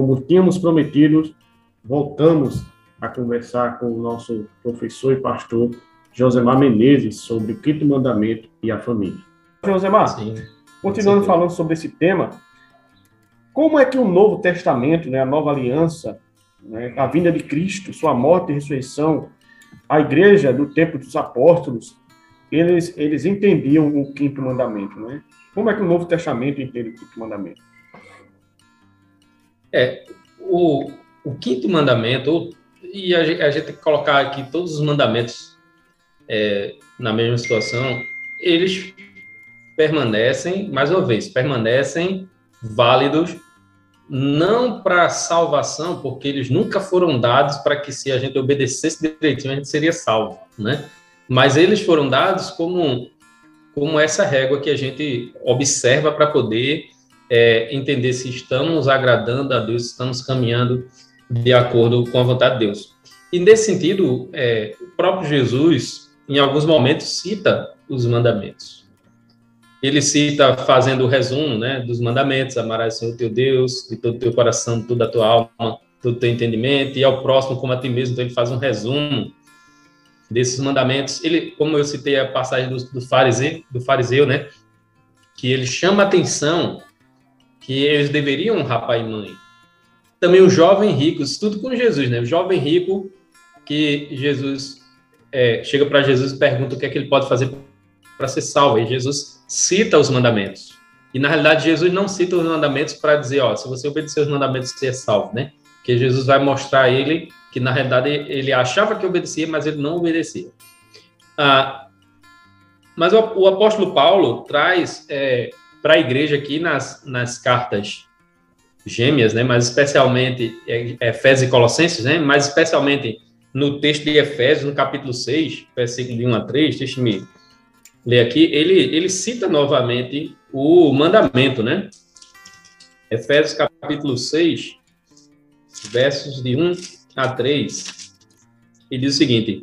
Como tínhamos prometido, voltamos a conversar com o nosso professor e pastor Josemar Menezes sobre o quinto mandamento e a família. Josemar, Sim, continuando falando sobre esse tema, como é que o Novo Testamento, né, a nova aliança, né, a vinda de Cristo, sua morte e ressurreição, a igreja do tempo dos apóstolos, eles, eles entendiam o quinto mandamento, né? Como é que o Novo Testamento entende o quinto mandamento? É, o, o quinto mandamento, e a gente, a gente tem que colocar aqui todos os mandamentos é, na mesma situação, eles permanecem, mais uma vez, permanecem válidos não para salvação, porque eles nunca foram dados para que se a gente obedecesse direitinho a gente seria salvo, né? Mas eles foram dados como como essa régua que a gente observa para poder é, entender se estamos agradando a Deus, estamos caminhando de acordo com a vontade de Deus. E nesse sentido, é, o próprio Jesus, em alguns momentos, cita os mandamentos. Ele cita fazendo o resumo né, dos mandamentos, amarás o Senhor teu Deus de todo o teu coração, de toda a tua alma, todo o teu entendimento, e ao próximo como a ti mesmo. Então ele faz um resumo desses mandamentos. Ele, como eu citei a passagem do, do fariseu, do fariseu, né, que ele chama atenção que eles deveriam honrar pai e mãe. Também o jovem rico, isso tudo com Jesus, né? O jovem rico que Jesus é, chega para Jesus e pergunta o que é que ele pode fazer para ser salvo. E Jesus cita os mandamentos. E na realidade Jesus não cita os mandamentos para dizer, ó, se você obedecer os mandamentos você é salvo, né? Porque Jesus vai mostrar a ele que na realidade ele achava que obedecia, mas ele não obedecia. Ah, mas o, apóstolo Paulo traz é, para a igreja aqui nas, nas cartas gêmeas, né, mas especialmente é, Efésios e Colossenses, né, mas especialmente no texto de Efésios, no capítulo 6, versículo de 1 a 3, deixa me ler aqui, ele, ele cita novamente o mandamento, né? Efésios capítulo 6, versos de 1 a 3, ele diz o seguinte: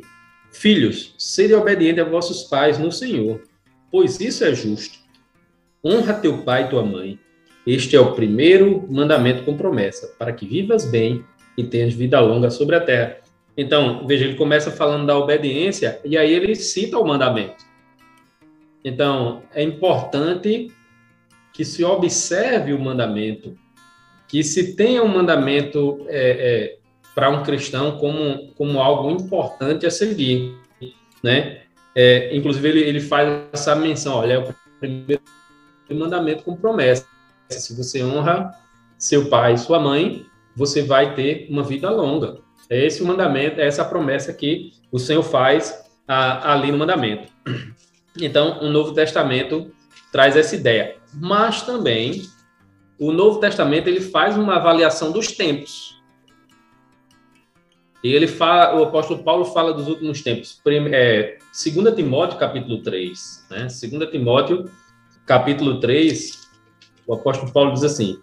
Filhos, sede obedientes a vossos pais no Senhor, pois isso é justo. Honra teu pai e tua mãe. Este é o primeiro mandamento com promessa, para que vivas bem e tenhas vida longa sobre a terra. Então, veja, ele começa falando da obediência e aí ele cita o mandamento. Então, é importante que se observe o mandamento, que se tenha um mandamento é, é, para um cristão como, como algo importante a seguir, né? É, inclusive, ele, ele faz essa menção, olha, é o primeiro mandamento com promessa. Se você honra seu pai e sua mãe, você vai ter uma vida longa. É esse o mandamento, é essa promessa que o Senhor faz a, ali no mandamento. Então, o Novo Testamento traz essa ideia. Mas também, o Novo Testamento ele faz uma avaliação dos tempos. E ele fala, o apóstolo Paulo fala dos últimos tempos. É, 2 Timóteo, capítulo 3. Né? 2 Timóteo, capítulo 3, o apóstolo Paulo diz assim: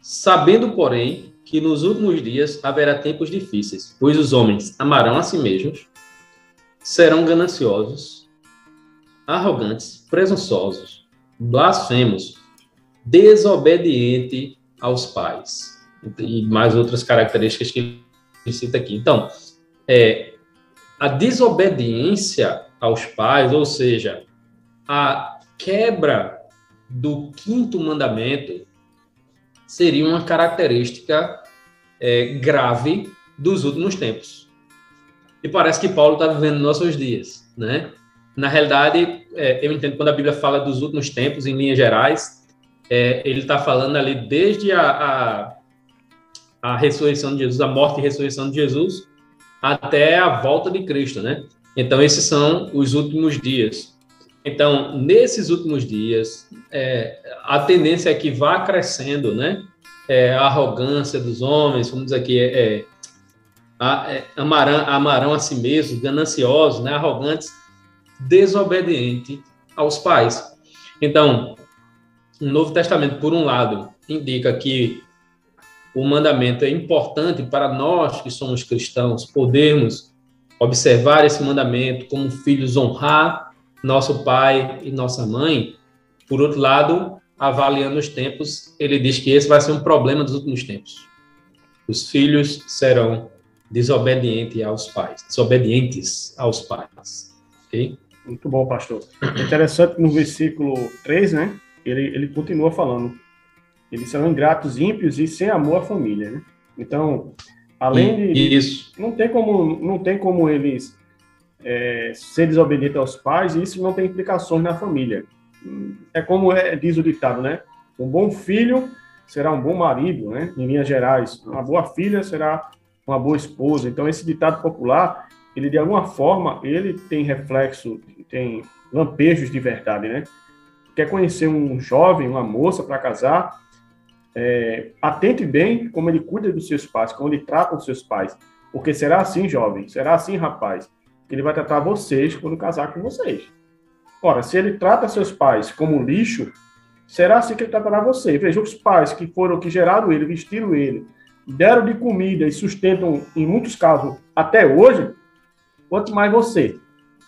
Sabendo, porém, que nos últimos dias haverá tempos difíceis, pois os homens amarão a si mesmos, serão gananciosos, arrogantes, presunçosos, blasfemos, desobedientes aos pais. E mais outras características que ele cita aqui. Então, é, a desobediência aos pais, ou seja, a quebra do quinto mandamento seria uma característica é, grave dos últimos tempos. E parece que Paulo está vivendo nossos dias, né? Na realidade, é, eu entendo quando a Bíblia fala dos últimos tempos, em linhas gerais, é, ele está falando ali desde a, a, a, ressurreição de Jesus, a morte e ressurreição de Jesus, até a volta de Cristo, né? Então, esses são os últimos dias. Então, nesses últimos dias, é, a tendência é que vá crescendo, né? É, a arrogância dos homens, vamos dizer aqui, é, é, é amarão, amarão a si mesmos, gananciosos, né? arrogantes, desobedientes aos pais. Então, o Novo Testamento, por um lado, indica que o mandamento é importante para nós que somos cristãos podermos observar esse mandamento como filhos honrar nosso pai e nossa mãe. Por outro lado, avaliando os tempos, ele diz que esse vai ser um problema dos últimos tempos. Os filhos serão desobedientes aos pais, desobedientes aos pais. Okay? Muito bom, pastor. Interessante no versículo 3, né? Ele, ele continua falando. Eles serão ingratos, ímpios e sem amor à família, né? Então, além de. Isso. Não tem como, não tem como eles é, ser desobedientes aos pais isso não tem implicações na família. É como é, diz o ditado, né? Um bom filho será um bom marido, né? Em linhas gerais. Uma boa filha será uma boa esposa. Então, esse ditado popular, ele de alguma forma, ele tem reflexo, tem lampejos de verdade, né? Quer conhecer um jovem, uma moça para casar, é, atente bem como ele cuida dos seus pais, como ele trata os seus pais. Porque será assim, jovem, será assim, rapaz, ele vai tratar vocês quando casar com vocês. Ora, se ele trata seus pais como lixo, será assim que ele tratará você. Veja, os pais que foram, que geraram ele, vestiram ele, deram de comida e sustentam, em muitos casos, até hoje, quanto mais você.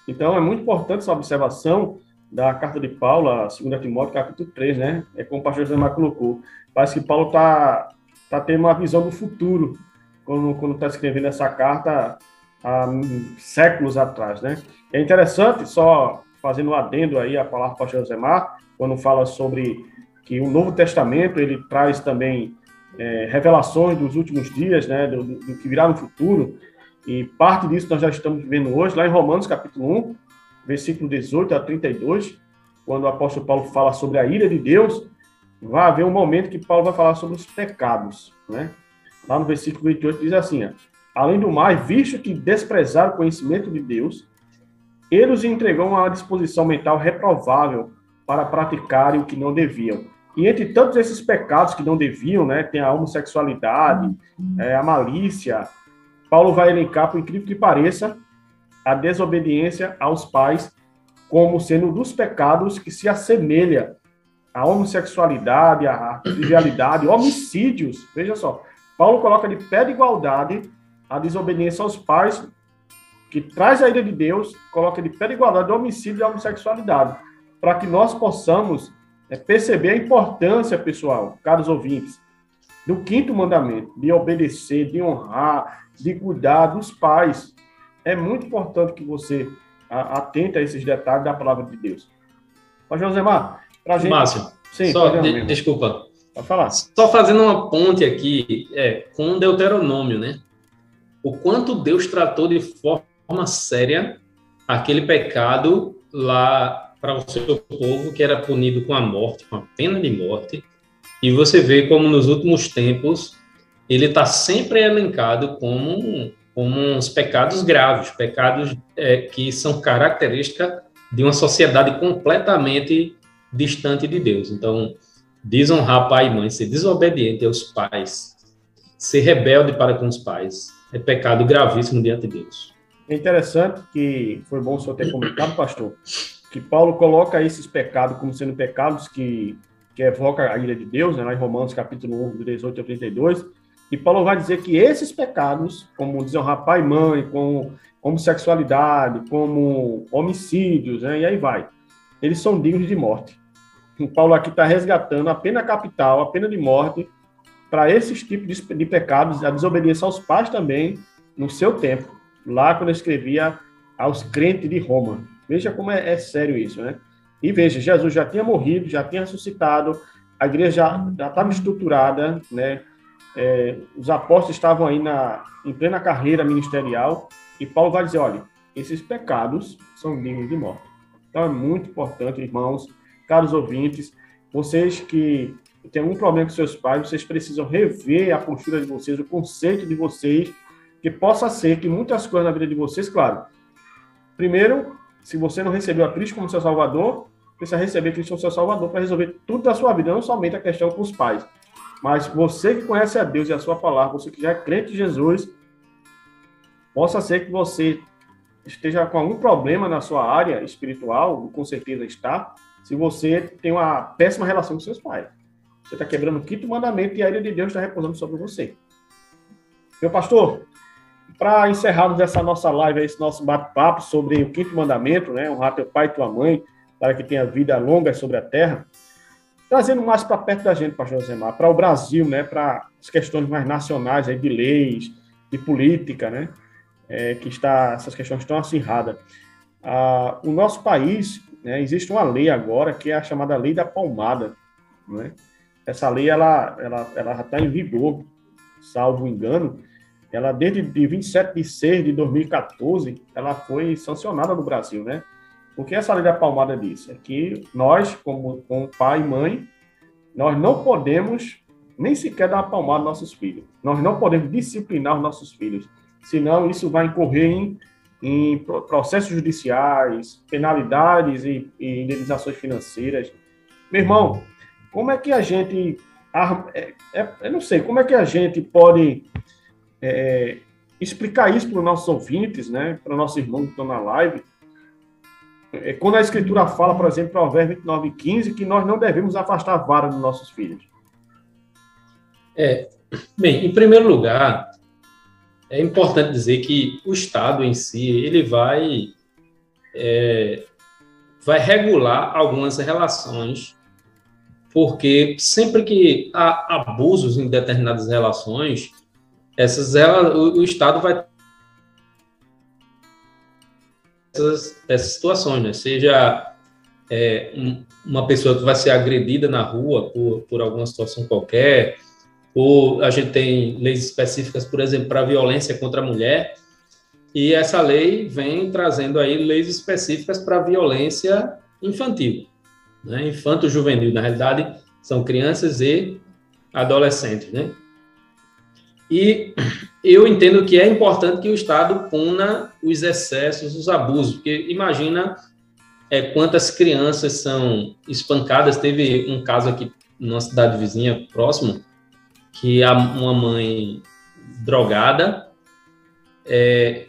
Então, é muito importante essa observação da carta de Paulo, a 2 Timóteo, capítulo 3, né? É como o pastor José Mar colocou. Parece que Paulo está tá tendo uma visão do futuro quando está escrevendo essa carta há séculos atrás, né? É interessante, só fazendo um adendo aí a palavra do pastor José Mar, quando fala sobre que o Novo Testamento, ele traz também é, revelações dos últimos dias, né, do, do, que virá no futuro, e parte disso nós já estamos vendo hoje, lá em Romanos, capítulo 1, versículo 18 a 32, quando o apóstolo Paulo fala sobre a ira de Deus, vai haver um momento que Paulo vai falar sobre os pecados, né? Lá no versículo 28 diz assim, ó, além do mais, visto que desprezaram o conhecimento de Deus, ele os entregou a uma disposição mental reprovável para praticarem o que não deviam. E entre tantos esses pecados que não deviam, né, tem a homossexualidade, é, a malícia, Paulo vai elencar, por incrível que pareça, a desobediência aos pais como sendo um dos pecados que se assemelha à homossexualidade, à trivialidade, homicídios. Veja só, Paulo coloca de pé de igualdade a desobediência aos pais, que traz a ira de Deus, coloca de pé de igualdade o homicídio e a homossexualidade, para que nós possamos é, perceber a importância, pessoal, caros ouvintes, do quinto mandamento, de obedecer, de honrar, de cuidar dos pais, é muito importante que você atente a esses detalhes da palavra de Deus. Mas, Josemar, para gente... Márcio, Sim, só, de, desculpa. Pode falar. Só fazendo uma ponte aqui é, com Deuteronômio, né? O quanto Deus tratou de forma séria aquele pecado lá para o seu povo que era punido com a morte, com a pena de morte. E você vê como nos últimos tempos ele está sempre elencado como como uns pecados graves, pecados é, que são característica de uma sociedade completamente distante de Deus. Então, desonrar pai e mãe, ser desobediente aos pais, ser rebelde para com os pais, é pecado gravíssimo diante de Deus. É interessante que foi bom o senhor ter comentado, pastor, que Paulo coloca esses pecados como sendo pecados que, que evoca a ira de Deus, né, lá em Romanos capítulo 1, 18 a 32, e Paulo vai dizer que esses pecados, como desonrar pai e mãe, como homossexualidade, como homicídios, né, e aí vai, eles são dignos de morte. Paulo aqui está resgatando a pena capital, a pena de morte, para esses tipos de, de pecados, a desobediência aos pais também, no seu tempo, lá quando ele escrevia aos crentes de Roma. Veja como é, é sério isso, né? E veja, Jesus já tinha morrido, já tinha ressuscitado, a igreja já estava estruturada, né? é, os apóstolos estavam aí na, em plena carreira ministerial, e Paulo vai dizer: olha, esses pecados são dignos de morte. Então é muito importante, irmãos, caros ouvintes, vocês que têm algum problema com seus pais, vocês precisam rever a postura de vocês, o conceito de vocês, que possa ser que muitas coisas na vida de vocês, claro, primeiro, se você não recebeu a Cristo como seu Salvador, precisa receber Cristo como seu Salvador para resolver tudo da sua vida, não somente a questão com os pais. Mas você que conhece a Deus e a sua palavra, você que já é crente em Jesus, possa ser que você esteja com algum problema na sua área espiritual, com certeza está, se você tem uma péssima relação com seus pais. Você está quebrando o quinto mandamento e a ira de Deus está repousando sobre você. Meu pastor, para encerrarmos essa nossa live, esse nosso bate-papo sobre o quinto mandamento, né? Honrar teu pai e tua mãe, para que tenha vida longa sobre a terra, trazendo mais para perto da gente, pastor Josemar, para o Brasil, né? Para as questões mais nacionais, aí, de leis, de política, né? É, que está, essas questões estão acirradas. Ah, o nosso país, né, existe uma lei agora que é a chamada Lei da Palmada, né? Essa lei, ela, ela, ela está em vigor, salvo engano, ela desde de 27 de 6 de 2014, ela foi sancionada no Brasil, né? O que essa lei da palmada diz? É que nós, como, como pai e mãe, nós não podemos nem sequer dar uma palmada aos nossos filhos. Nós não podemos disciplinar os nossos filhos, senão isso vai incorrer em, em processos judiciais, penalidades e, e indenizações financeiras. Meu irmão, como é que a gente... É, é, eu não sei, como é que a gente pode é, explicar isso para os nossos ouvintes, né, para nossos irmãos que estão na live, é, quando a Escritura fala, por exemplo, Provérbios 29 e 15, que nós não devemos afastar a vara dos nossos filhos. É, bem, em primeiro lugar, é importante dizer que o Estado em si, ele vai, é, vai regular algumas relações, porque sempre que há abusos em determinadas relações, essas ela, o, o Estado vai essas, essas situações, né? Seja é, um, uma pessoa que vai ser agredida na rua por, por alguma situação qualquer, ou a gente tem leis específicas, por exemplo, para violência contra a mulher, e essa lei vem trazendo aí leis específicas para violência infantil, né? infanto-juvenil, na realidade, são crianças e adolescentes, né? E eu entendo que é importante que o Estado puna os excessos, os abusos, porque imagina é, quantas crianças são espancadas. Teve um caso aqui numa cidade vizinha próxima, que uma mãe drogada é,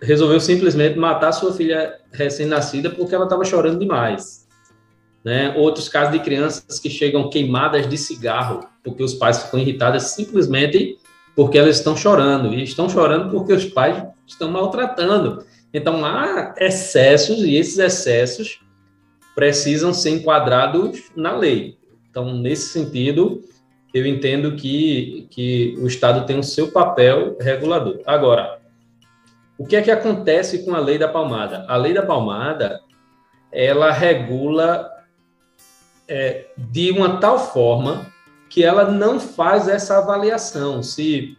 resolveu simplesmente matar sua filha recém-nascida porque ela estava chorando demais. Né? Outros casos de crianças que chegam queimadas de cigarro porque os pais ficam irritados simplesmente porque elas estão chorando, e estão chorando porque os pais estão maltratando. Então, há excessos, e esses excessos precisam ser enquadrados na lei. Então, nesse sentido, eu entendo que, que o Estado tem o seu papel regulador. Agora, o que é que acontece com a lei da palmada? A lei da palmada, ela regula é, de uma tal forma que ela não faz essa avaliação se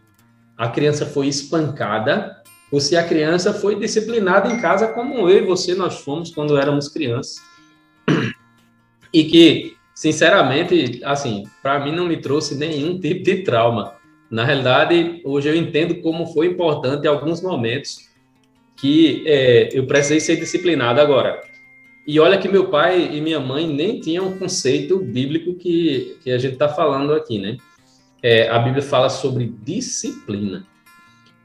a criança foi espancada ou se a criança foi disciplinada em casa, como eu e você nós fomos quando éramos crianças. E que, sinceramente, assim, para mim não me trouxe nenhum tipo de trauma. Na realidade, hoje eu entendo como foi importante em alguns momentos que é, eu precisei ser disciplinado. Agora, e olha que meu pai e minha mãe nem tinham um conceito bíblico que, que a gente está falando aqui, né? É, a Bíblia fala sobre disciplina.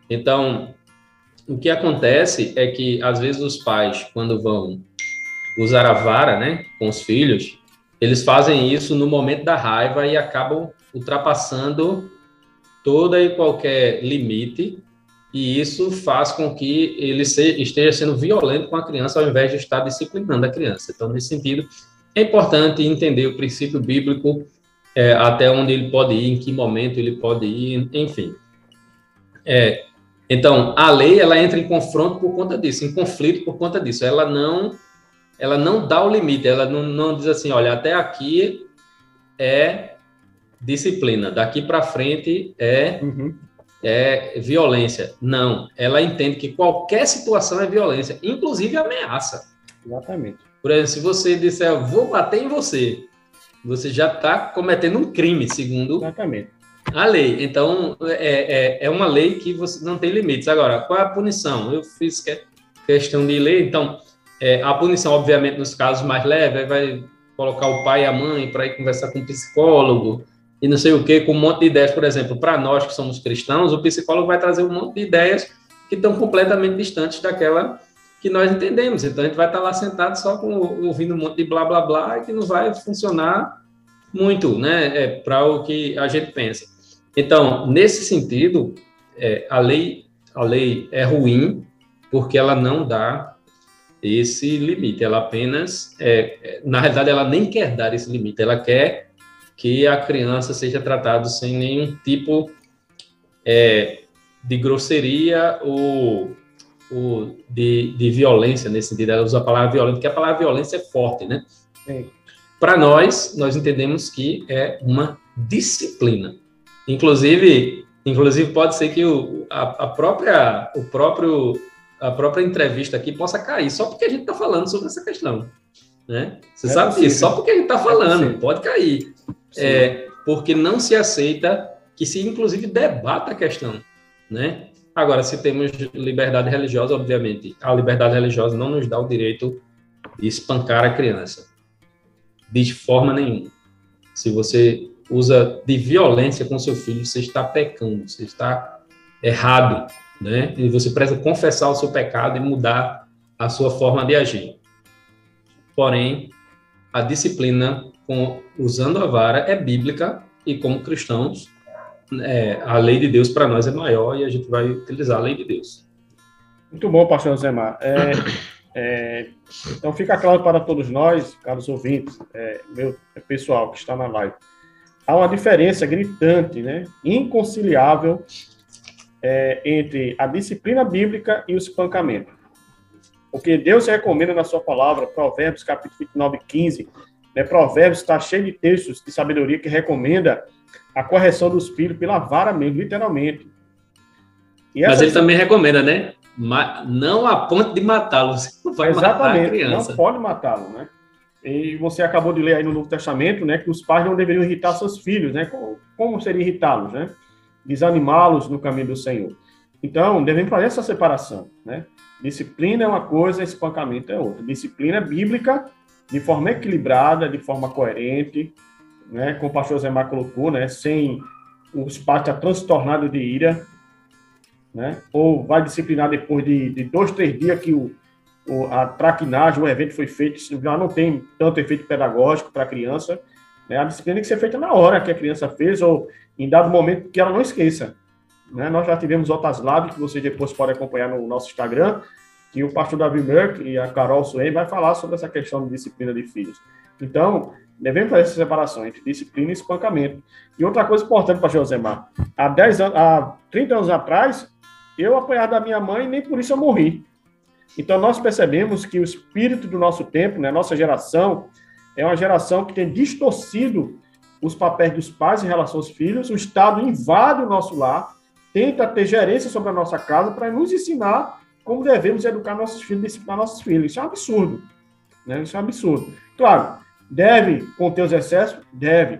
Então, o que acontece é que, às vezes, os pais, quando vão usar a vara, né, com os filhos, eles fazem isso no momento da raiva e acabam ultrapassando toda e qualquer limite e isso faz com que ele se, esteja sendo violento com a criança ao invés de estar disciplinando a criança. Então, nesse sentido, é importante entender o princípio bíblico, é, até onde ele pode ir, em que momento ele pode ir, enfim. É, então, a lei ela entra em confronto por conta disso, em conflito por conta disso. Ela não, ela não dá o limite, ela não, não diz assim, olha, até aqui é disciplina, daqui para frente é uhum é violência. Não, ela entende que qualquer situação é violência, inclusive ameaça. Exatamente. Por exemplo, se você disser, vou bater em você, você já está cometendo um crime, segundo Exatamente. a lei. Então, é, é, é, uma lei que você não tem limites. Agora, qual é a punição? Eu fiz questão de ler, então, É, a punição, obviamente, nos casos mais leves, vai colocar o pai e a mãe para ir conversar com o psicólogo e não sei o que, com um monte de ideias. Por exemplo, para nós que somos cristãos, o psicólogo vai trazer um monte de ideias que estão completamente distantes daquela que nós entendemos. Então a gente vai estar lá sentado só com, ouvindo um monte de blá blá blá que não vai funcionar muito, né, é, para o que a gente pensa. Então, nesse sentido, é, a lei a lei é ruim porque ela não dá esse limite. Ela apenas, é, é, na realidade, ela nem quer dar esse limite. Ela quer que a criança seja tratada sem nenhum tipo é, de grosseria ou, ou de, de, violência nesse sentido. Ela usa a palavra violência, porque a palavra violência é forte, né? Para nós, nós entendemos que é uma disciplina. Inclusive, inclusive pode ser que o, a, a própria, o próprio, a própria entrevista aqui possa cair só porque a gente está falando sobre essa questão. Né? Você é sabe possível. disso, só porque a gente está é falando, é pode cair. É, porque não se aceita que se, inclusive, debata a questão. Né? Agora, se temos liberdade religiosa, obviamente, a liberdade religiosa não nos dá o direito de espancar a criança. De forma nenhuma. Se você usa de violência com seu filho, você está pecando, você está errado, né? E você precisa confessar o seu pecado e mudar a sua forma de agir. Porém, a disciplina com, usando a vara é bíblica e como cristãos, é, a lei de Deus para nós é maior e a gente vai utilizar a lei de Deus. Muito bom, pastor Zemar. É, é, então fica claro para todos nós, caros ouvintes, é, meu pessoal que está na live, há uma diferença gritante, né, inconciliável é, entre a disciplina bíblica e o espancamento. O que Deus recomenda na sua palavra, Provérbios capítulo 29, 15, né, Provérbios está cheio de textos de sabedoria que recomenda a correção dos filhos pela vara mesmo, literalmente. Mas ele também recomenda, né? Não a ponto de matá-los. Exatamente, não pode matá-lo, né? E você acabou de ler aí no Novo Testamento, né, que os pais não deveriam irritar seus filhos, né? Como, como seria irritá-los, né? Desanimá-los no caminho do Senhor. Então, devemos fazer essa separação, né? Disciplina é uma coisa, espancamento é outra. Disciplina bíblica, de forma equilibrada, de forma coerente, né? Como o pastor Zé Mar colocou, né? Sem os estar transtornados de ira, né? Ou vai disciplinar depois de, de dois, três dias que o, a traquinagem, o evento foi feito, já não tem tanto efeito pedagógico para a criança. Né? A disciplina tem que ser feita na hora que a criança fez ou em dado momento que ela não esqueça. Né? Nós já tivemos outras lives que vocês depois podem acompanhar no nosso Instagram, que o pastor Davi Merck e a Carol Suen vai falar sobre essa questão de disciplina de filhos. Então, devemos fazer essa separação entre disciplina e espancamento. E outra coisa importante, pastor Josemar, há, 10 anos, há 30 anos atrás, eu apanhava da minha mãe nem por isso eu morri. Então, nós percebemos que o espírito do nosso tempo, né, nossa geração, é uma geração que tem distorcido os papéis dos pais em relação aos filhos, o Estado invade o nosso lar, tenta ter gerência sobre a nossa casa para nos ensinar como devemos educar nossos filhos, disciplinar nossos filhos. Isso é um absurdo. Né? Isso é um absurdo. Claro, deve conter os excessos? Deve.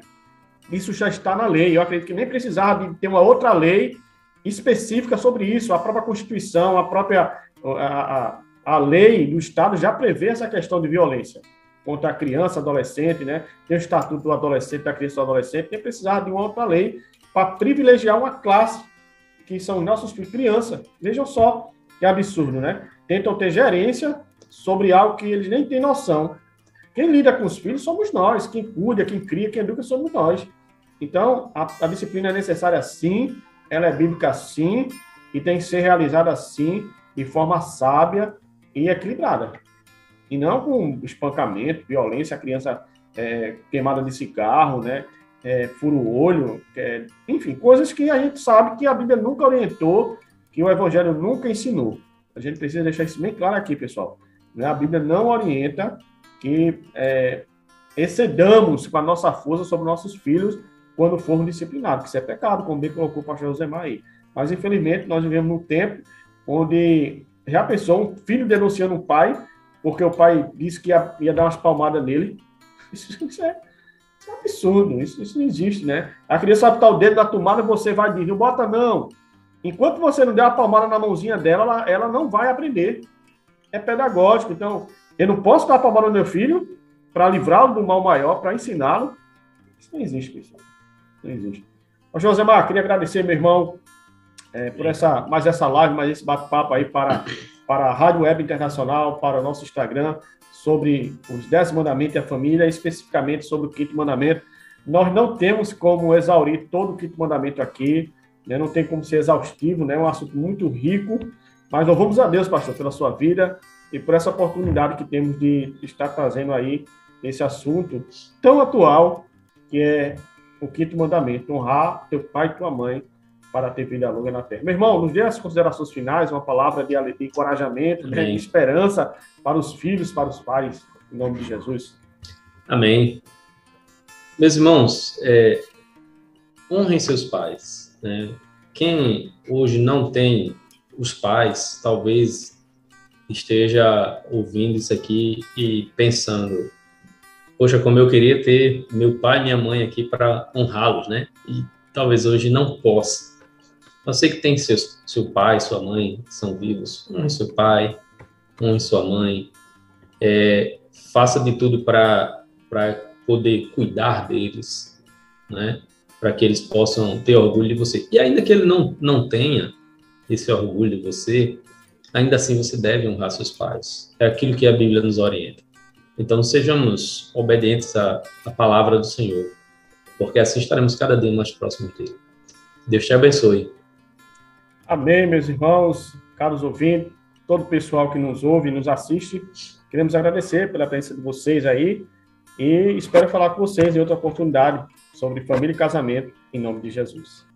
Isso já está na lei. Eu acredito que nem precisava de ter uma outra lei específica sobre isso. A própria Constituição, a própria a, a, a lei do Estado já prevê essa questão de violência contra a criança, adolescente, né? Tem o estatuto do adolescente, da criança e do adolescente, tem precisar de uma outra lei para privilegiar uma classe que são nossos filhos, criança. Vejam só que absurdo, né? Tentam ter gerência sobre algo que eles nem têm noção. Quem lida com os filhos somos nós, quem cuida, quem cria, quem educa somos nós. Então, a, a disciplina é necessária sim, ela é bíblica sim, e tem que ser realizada sim, de forma sábia e equilibrada. E não com espancamento, violência, a criança é, queimada de cigarro, né? É, fura o olho, é, enfim, coisas que a gente sabe que a Bíblia nunca orientou, que o Evangelho nunca ensinou. A gente precisa deixar isso bem claro aqui, pessoal. Né? A Bíblia não orienta que é, excedamos com a nossa força sobre nossos filhos quando formos disciplinados, que isso é pecado, como bem colocou o pastor Josemar aí. Mas, infelizmente, nós vivemos num tempo onde já pensou um filho denunciando um pai porque o pai disse que ia, ia dar umas palmadas nele. Isso, isso, é, isso é, absurdo, isso, isso, não existe, né? A criança vai botar o dedo na tomada e você vai dizer, não bota não. Enquanto você não der uma palmada na mãozinha dela, ela, ela não vai aprender. É pedagógico. Então, Eu não posso dar para o meu filho para livrá-lo do mal maior, para ensiná-lo. Isso não existe, pessoal. Não existe. Ô, Josemar, queria agradecer, meu irmão, é, por essa, mais essa live, mais esse bate-papo aí para, para a Rádio Web Internacional, para o nosso Instagram, sobre os dez mandamentos e a família, especificamente sobre o quinto mandamento. Nós não temos como exaurir todo o quinto mandamento aqui, né? não tem como ser exaustivo, né? é um assunto muito rico, mas louvamos a Deus, pastor, pela sua vida e por essa oportunidade que temos de estar trazendo aí esse assunto tão atual, que é o quinto mandamento, honrar teu pai e tua mãe para ter vida longa na terra. Meu irmão, nos dê as considerações finais, uma palavra de, encorajamento, né, de esperança para os filhos, para os pais, em nome de Jesus. Amém. Meus irmãos, é, honrem seus pais. Né? Quem hoje não tem os pais, talvez esteja ouvindo isso aqui e pensando, poxa, como eu queria ter meu pai e minha mãe aqui para honrá-los, né? E talvez hoje não possa. Eu sei que tem seus, seu pai, sua mãe são vivos. Um seu pai, um sua mãe. É, faça de tudo para poder cuidar deles, né? Para que eles possam ter orgulho de você. E ainda que ele não, não tenha esse orgulho de você, ainda assim você deve honrar seus pais. É aquilo que a Bíblia nos orienta. Então, sejamos obedientes à, à palavra do Senhor, porque assim estaremos cada dia mais próximos dele. Deus te abençoe. Amém, meus irmãos, caros ouvintes, todo o pessoal que nos ouve e nos assiste. Queremos agradecer pela presença de vocês aí e espero falar com vocês em outra oportunidade sobre família e casamento, em nome de Jesus.